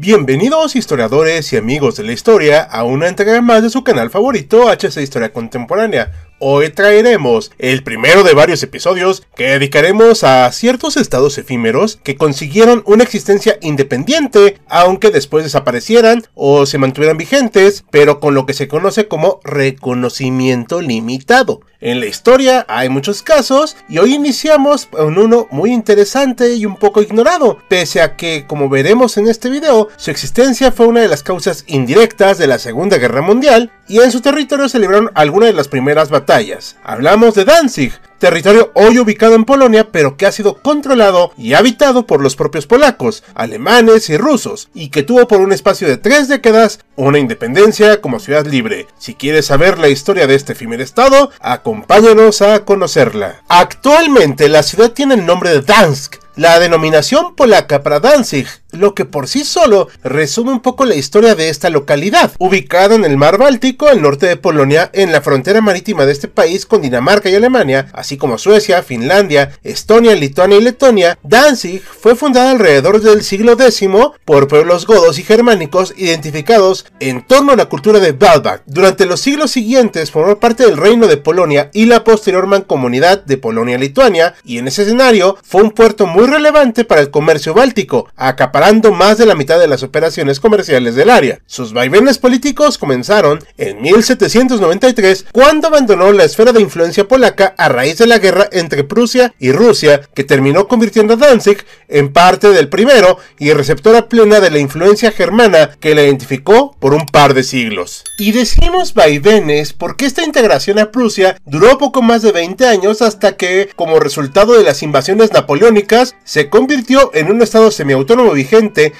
Bienvenidos historiadores y amigos de la historia a una entrega más de su canal favorito HC Historia Contemporánea. Hoy traeremos el primero de varios episodios que dedicaremos a ciertos estados efímeros que consiguieron una existencia independiente, aunque después desaparecieran o se mantuvieran vigentes, pero con lo que se conoce como reconocimiento limitado. En la historia hay muchos casos y hoy iniciamos con uno muy interesante y un poco ignorado, pese a que, como veremos en este video, su existencia fue una de las causas indirectas de la Segunda Guerra Mundial y en su territorio se libraron algunas de las primeras batallas. Hablamos de Danzig, territorio hoy ubicado en Polonia, pero que ha sido controlado y habitado por los propios polacos, alemanes y rusos, y que tuvo por un espacio de tres décadas una independencia como ciudad libre. Si quieres saber la historia de este efímero estado, acompáñanos a conocerla. Actualmente la ciudad tiene el nombre de Dansk, la denominación polaca para Danzig, lo que por sí solo resume un poco la historia de esta localidad, ubicada en el mar Báltico, al norte de Polonia, en la frontera marítima de este país con Dinamarca y Alemania, así como Suecia, Finlandia, Estonia, Lituania y Letonia. Danzig fue fundada alrededor del siglo X por pueblos godos y germánicos identificados en torno a la cultura de Balbach. Durante los siglos siguientes formó parte del reino de Polonia y la posterior mancomunidad de Polonia-Lituania, y en ese escenario fue un puerto muy relevante para el comercio báltico, más de la mitad de las operaciones comerciales del área. Sus vaivenes políticos comenzaron en 1793, cuando abandonó la esfera de influencia polaca a raíz de la guerra entre Prusia y Rusia, que terminó convirtiendo a Danzig en parte del primero y receptora plena de la influencia germana que la identificó por un par de siglos. Y decimos vaivenes porque esta integración a Prusia duró poco más de 20 años hasta que, como resultado de las invasiones napoleónicas, se convirtió en un estado semiautónomo vigente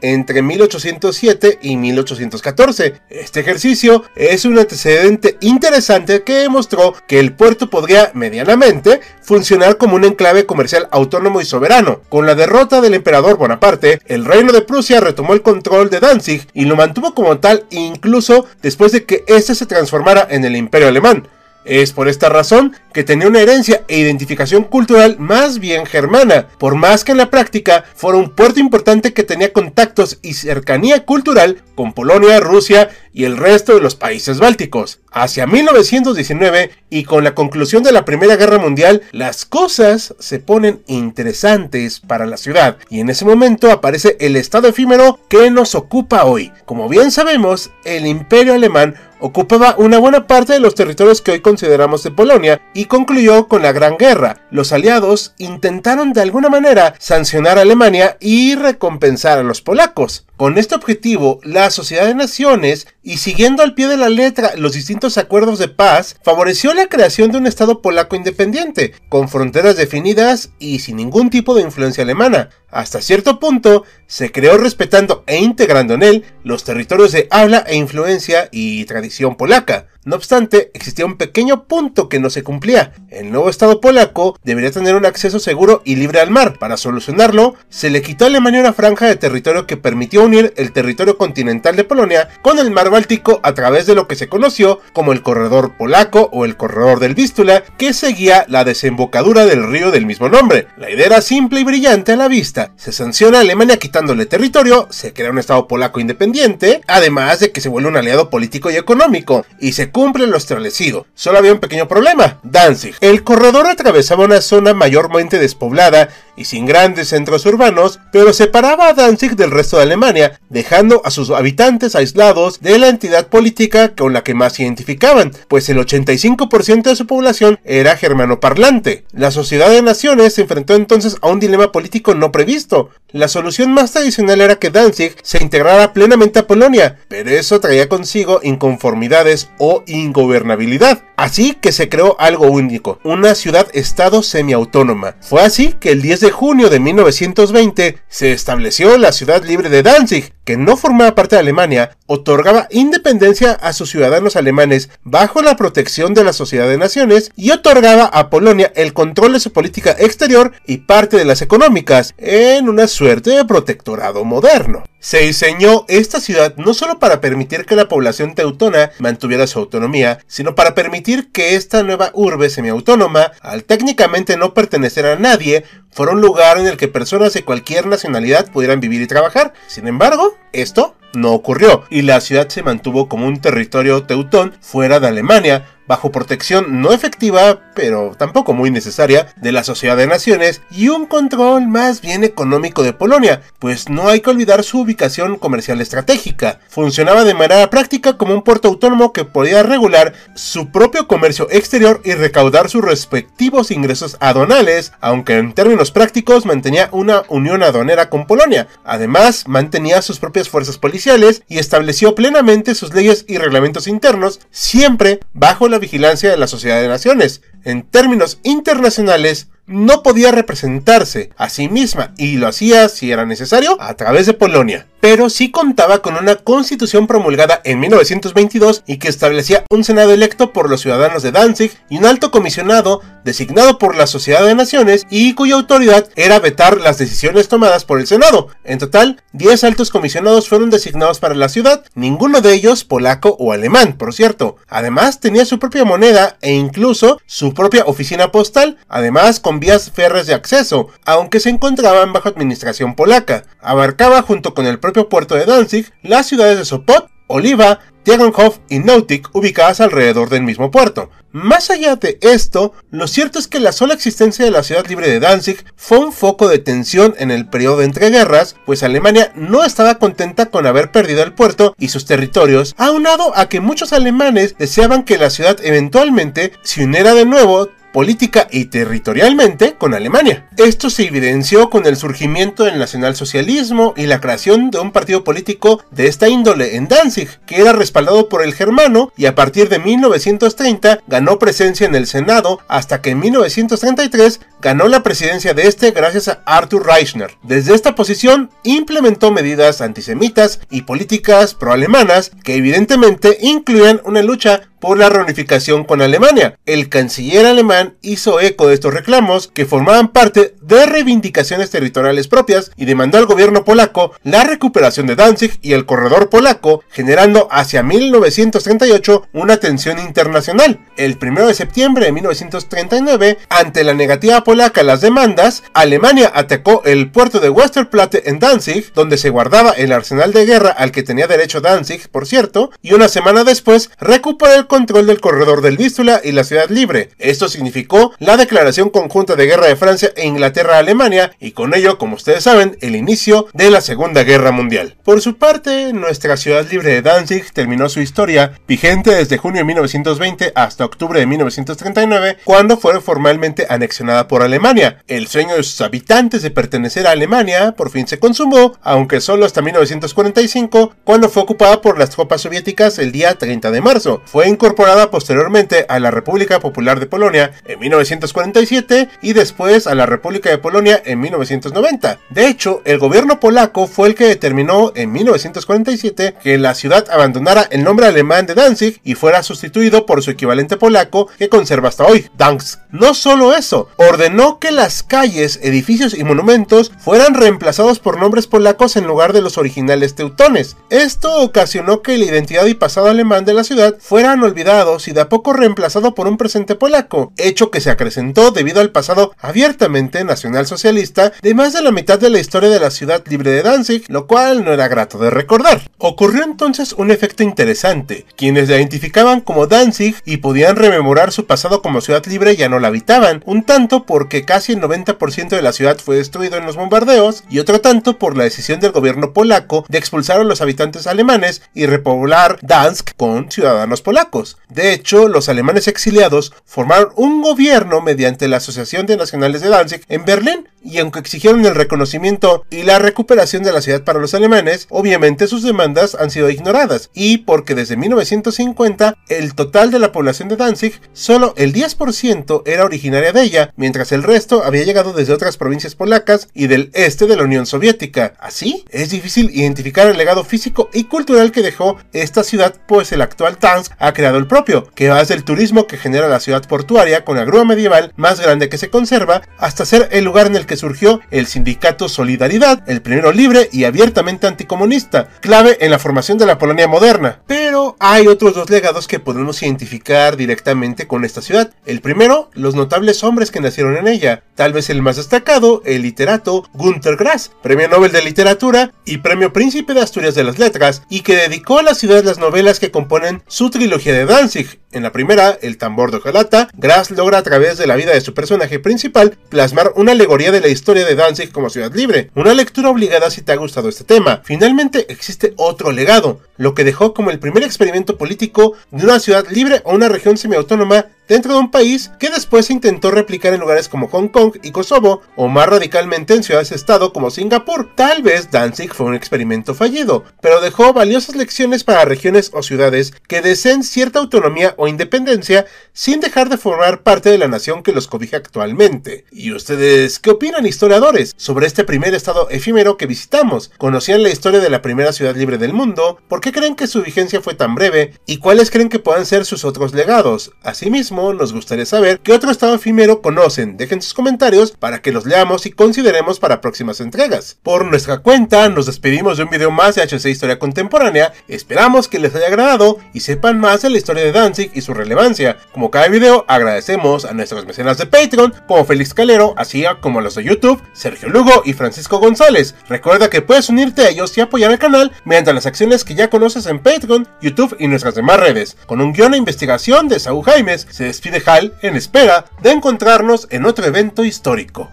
entre 1807 y 1814. Este ejercicio es un antecedente interesante que demostró que el puerto podría medianamente funcionar como un enclave comercial autónomo y soberano. Con la derrota del emperador Bonaparte, el reino de Prusia retomó el control de Danzig y lo mantuvo como tal incluso después de que éste se transformara en el imperio alemán. Es por esta razón que tenía una herencia e identificación cultural más bien germana, por más que en la práctica fuera un puerto importante que tenía contactos y cercanía cultural con Polonia, Rusia y el resto de los países bálticos. Hacia 1919 y con la conclusión de la Primera Guerra Mundial, las cosas se ponen interesantes para la ciudad y en ese momento aparece el estado efímero que nos ocupa hoy. Como bien sabemos, el imperio alemán ocupaba una buena parte de los territorios que hoy consideramos de Polonia y concluyó con la Gran Guerra. Los aliados intentaron de alguna manera sancionar a Alemania y recompensar a los polacos. Con este objetivo, la Sociedad de Naciones, y siguiendo al pie de la letra los distintos acuerdos de paz, favoreció la creación de un Estado polaco independiente, con fronteras definidas y sin ningún tipo de influencia alemana. Hasta cierto punto, se creó respetando e integrando en él los territorios de habla e influencia y tradición polaca. No obstante, existía un pequeño punto que no se cumplía. El nuevo Estado polaco debería tener un acceso seguro y libre al mar. Para solucionarlo, se le quitó a Alemania una franja de territorio que permitió unir el territorio continental de Polonia con el mar Báltico a través de lo que se conoció como el corredor polaco o el corredor del Vístula, que seguía la desembocadura del río del mismo nombre. La idea era simple y brillante a la vista. Se sanciona a Alemania quitándole territorio, se crea un Estado polaco independiente, además de que se vuelve un aliado político y económico, y se se cumple lo establecido. Solo había un pequeño problema, Danzig. El corredor atravesaba una zona mayormente despoblada y sin grandes centros urbanos, pero separaba a Danzig del resto de Alemania, dejando a sus habitantes aislados de la entidad política con la que más se identificaban, pues el 85% de su población era germanoparlante. La Sociedad de Naciones se enfrentó entonces a un dilema político no previsto. La solución más tradicional era que Danzig se integrara plenamente a Polonia, pero eso traía consigo inconformidades o ingobernabilidad. Así que se creó algo único, una ciudad-estado semiautónoma. Fue así que el 10 de junio de 1920 se estableció la ciudad libre de Danzig, que no formaba parte de Alemania, otorgaba independencia a sus ciudadanos alemanes bajo la protección de la Sociedad de Naciones y otorgaba a Polonia el control de su política exterior y parte de las económicas, en una suerte de protectorado moderno. Se diseñó esta ciudad no solo para permitir que la población teutona mantuviera su autonomía, sino para permitir que esta nueva urbe semiautónoma, al técnicamente no pertenecer a nadie, fuera un lugar en el que personas de cualquier nacionalidad pudieran vivir y trabajar. Sin embargo, esto no ocurrió y la ciudad se mantuvo como un territorio teutón fuera de Alemania, bajo protección no efectiva, pero tampoco muy necesaria, de la Sociedad de Naciones y un control más bien económico de Polonia, pues no hay que olvidar su ubicación comercial estratégica. Funcionaba de manera práctica como un puerto autónomo que podía regular su propio comercio exterior y recaudar sus respectivos ingresos aduanales, aunque en términos prácticos mantenía una unión aduanera con Polonia. Además, mantenía sus propias fuerzas policiales y estableció plenamente sus leyes y reglamentos internos, siempre bajo la vigilancia de la Sociedad de Naciones. En términos internacionales, no podía representarse a sí misma y lo hacía, si era necesario, a través de Polonia pero sí contaba con una constitución promulgada en 1922 y que establecía un senado electo por los ciudadanos de Danzig y un alto comisionado designado por la Sociedad de Naciones y cuya autoridad era vetar las decisiones tomadas por el Senado. En total, 10 altos comisionados fueron designados para la ciudad, ninguno de ellos polaco o alemán, por cierto. Además, tenía su propia moneda e incluso su propia oficina postal, además con vías férreas de acceso, aunque se encontraban bajo administración polaca. Abarcaba junto con el propio puerto de Danzig las ciudades de Sopot, Oliva, Tiagonhof y Nautic ubicadas alrededor del mismo puerto. Más allá de esto, lo cierto es que la sola existencia de la ciudad libre de Danzig fue un foco de tensión en el periodo de entreguerras, pues Alemania no estaba contenta con haber perdido el puerto y sus territorios, aunado a que muchos alemanes deseaban que la ciudad eventualmente se uniera de nuevo política y territorialmente con Alemania. Esto se evidenció con el surgimiento del nacionalsocialismo y la creación de un partido político de esta índole en Danzig, que era respaldado por el germano y a partir de 1930 ganó presencia en el Senado hasta que en 1933 ganó la presidencia de este gracias a Arthur Reichner. Desde esta posición implementó medidas antisemitas y políticas proalemanas que evidentemente incluían una lucha por la reunificación con Alemania. El canciller alemán hizo eco de estos reclamos que formaban parte de reivindicaciones territoriales propias y demandó al gobierno polaco la recuperación de Danzig y el corredor polaco, generando hacia 1938 una tensión internacional. El 1 de septiembre de 1939, ante la negativa polaca las demandas, Alemania atacó el puerto de Westerplatte en Danzig, donde se guardaba el arsenal de guerra al que tenía derecho Danzig, por cierto, y una semana después recuperó el control del corredor del Vístula y la ciudad libre. Esto significó la declaración conjunta de guerra de Francia e Inglaterra a Alemania y con ello, como ustedes saben, el inicio de la Segunda Guerra Mundial. Por su parte, nuestra ciudad libre de Danzig terminó su historia vigente desde junio de 1920 hasta octubre de 1939, cuando fue formalmente anexionada por Alemania. El sueño de sus habitantes de pertenecer a Alemania por fin se consumó, aunque solo hasta 1945, cuando fue ocupada por las tropas soviéticas el día 30 de marzo. Fue incorporada posteriormente a la República Popular de Polonia en 1947 y después a la República de Polonia en 1990. De hecho, el gobierno polaco fue el que determinó en 1947 que la ciudad abandonara el nombre alemán de Danzig y fuera sustituido por su equivalente polaco que conserva hasta hoy, Dansk. No solo eso, ordenó que las calles, edificios y monumentos fueran reemplazados por nombres polacos en lugar de los originales teutones. Esto ocasionó que la identidad y pasado alemán de la ciudad fueran olvidados y de a poco reemplazado por un presente polaco, hecho que se acrecentó debido al pasado abiertamente nacionalsocialista de más de la mitad de la historia de la ciudad libre de Danzig, lo cual no era grato de recordar. Ocurrió entonces un efecto interesante. Quienes la identificaban como Danzig y podían rememorar su pasado como ciudad libre ya no la habitaban, un tanto porque casi el 90% de la ciudad fue destruido en los bombardeos y otro tanto por la decisión del gobierno polaco de expulsar a los habitantes alemanes y repoblar Dansk con ciudadanos polacos. De hecho, los alemanes exiliados formaron un gobierno mediante la Asociación de Nacionales de Danzig en Berlín y aunque exigieron el reconocimiento y la recuperación de la ciudad para los alemanes, obviamente sus demandas han sido ignoradas y porque desde 1950 el total de la población de Danzig solo el 10% era originaria de ella, mientras el resto había llegado desde otras provincias polacas y del este de la Unión Soviética. Así, es difícil identificar el legado físico y cultural que dejó esta ciudad, pues el actual Danzig ha creado el propio, que va desde el turismo que genera la ciudad portuaria con la grúa medieval más grande que se conserva, hasta ser el lugar en el que surgió el sindicato Solidaridad, el primero libre y abiertamente anticomunista, clave en la formación de la Polonia moderna. Pero hay otros dos legados que podemos identificar directamente con esta ciudad. El primero, los notables hombres que nacieron en ella. Tal vez el más destacado, el literato Günter Grass, premio Nobel de Literatura y premio Príncipe de Asturias de las Letras, y que dedicó a la ciudad las novelas que componen su trilogía de Danzig. En la primera, El tambor de Ojalata, Grass logra a través de la vida de su personaje principal plasmar una alegoría de la historia de Danzig como ciudad libre. Una lectura obligada si te ha gustado este tema. Finalmente existe otro legado, lo que dejó como el primer experimento político de una ciudad libre o una región semiautónoma dentro de un país que después se intentó replicar en lugares como Hong Kong y Kosovo, o más radicalmente en ciudades-estado como Singapur. Tal vez Danzig fue un experimento fallido, pero dejó valiosas lecciones para regiones o ciudades que deseen cierta autonomía o independencia sin dejar de formar parte de la nación que los cobija actualmente. ¿Y ustedes qué opinan, historiadores, sobre este primer estado efímero que visitamos? ¿Conocían la historia de la primera ciudad libre del mundo? ¿Por qué creen que su vigencia fue tan breve? ¿Y cuáles creen que puedan ser sus otros legados? Asimismo, nos gustaría saber qué otro estado efímero conocen. Dejen sus comentarios para que los leamos y consideremos para próximas entregas. Por nuestra cuenta, nos despedimos de un video más de HC Historia Contemporánea. Esperamos que les haya agradado y sepan más de la historia de Danzig y su relevancia. Como cada video, agradecemos a nuestros mecenas de Patreon, como Félix Calero, así como a los de YouTube, Sergio Lugo y Francisco González. Recuerda que puedes unirte a ellos y apoyar el canal mediante las acciones que ya conoces en Patreon, YouTube y nuestras demás redes. Con un guion e investigación de Saúl Jaimes, se despide en espera de encontrarnos en otro evento histórico.